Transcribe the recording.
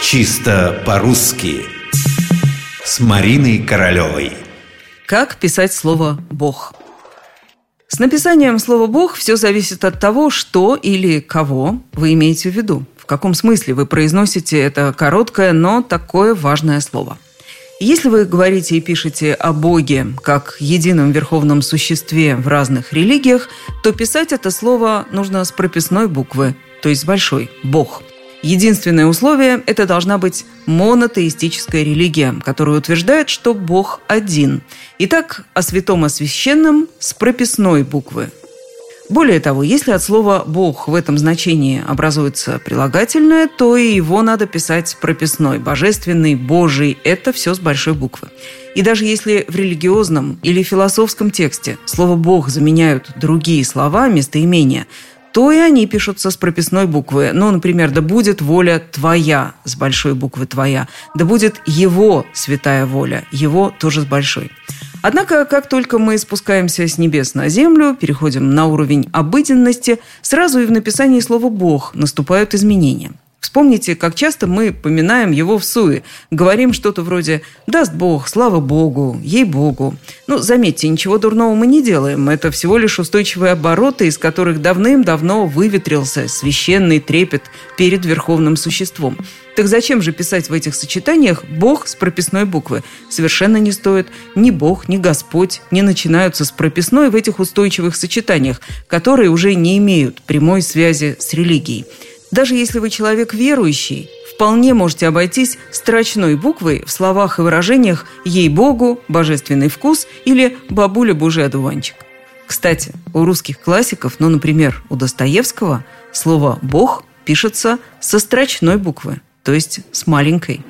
Чисто по-русски С Мариной Королевой Как писать слово «Бог»? С написанием слова «Бог» все зависит от того, что или кого вы имеете в виду. В каком смысле вы произносите это короткое, но такое важное слово – если вы говорите и пишете о Боге как едином верховном существе в разных религиях, то писать это слово нужно с прописной буквы, то есть большой «Бог». Единственное условие – это должна быть монотеистическая религия, которая утверждает, что Бог один. Итак, о святом и священном с прописной буквы более того, если от слова «бог» в этом значении образуется прилагательное, то и его надо писать прописной, божественный, божий – это все с большой буквы. И даже если в религиозном или философском тексте слово «бог» заменяют другие слова местоимения, то и они пишутся с прописной буквы. Ну, например, «да будет воля твоя» с большой буквы «твоя», «да будет его святая воля», «его» тоже с большой. Однако, как только мы спускаемся с небес на землю, переходим на уровень обыденности, сразу и в написании слова «Бог» наступают изменения – Вспомните, как часто мы поминаем его в суе. Говорим что-то вроде «даст Бог», «слава Богу», «ей-богу». Ну, заметьте, ничего дурного мы не делаем. Это всего лишь устойчивые обороты, из которых давным-давно выветрился священный трепет перед верховным существом. Так зачем же писать в этих сочетаниях «Бог» с прописной буквы? Совершенно не стоит. Ни Бог, ни Господь не начинаются с прописной в этих устойчивых сочетаниях, которые уже не имеют прямой связи с религией. Даже если вы человек верующий, вполне можете обойтись строчной буквой в словах и выражениях «ей-богу», «божественный вкус» или «бабуля божий одуванчик». Кстати, у русских классиков, ну, например, у Достоевского, слово «бог» пишется со строчной буквы, то есть с маленькой.